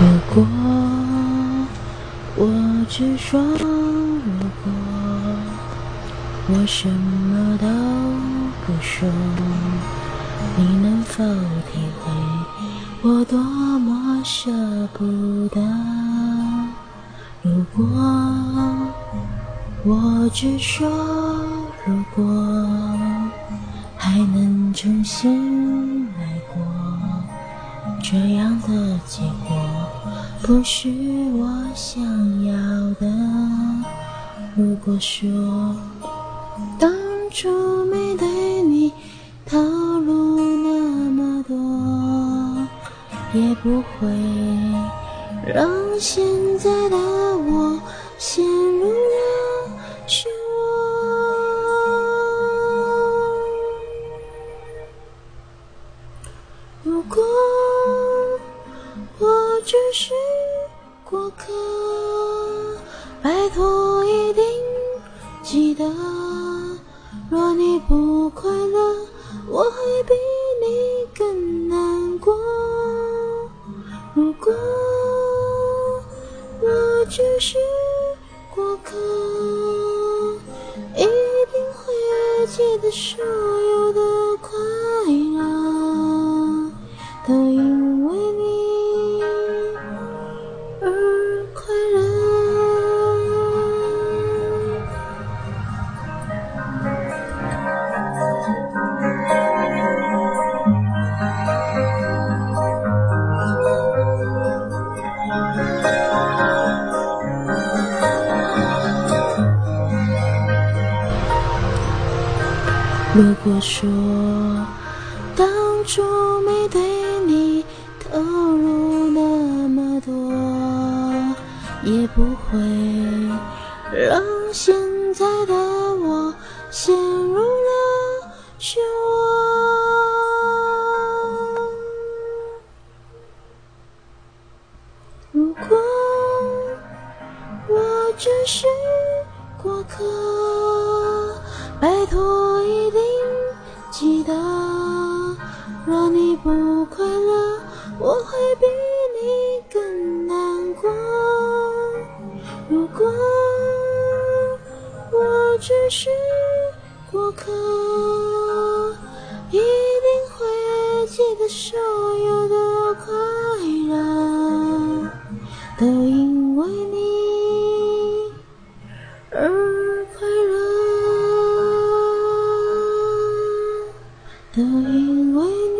如果我只说如果我什么都不说你能否体会？我多么舍不得。如果我只说如果还能重新来过这样的结果。不是我想要的。如果说当初没对你透露那么多，也不会让现在的我陷入了漩涡。如果我只是我快乐，我会比你更难过。如果我只是过客，一定会记得说如果说当初没对你投入那么多，也不会让现在的我陷入了漩涡。如果我只是过客，拜托一定记得，若你不快乐，我会比你更难过。如果我只是过客，一都因为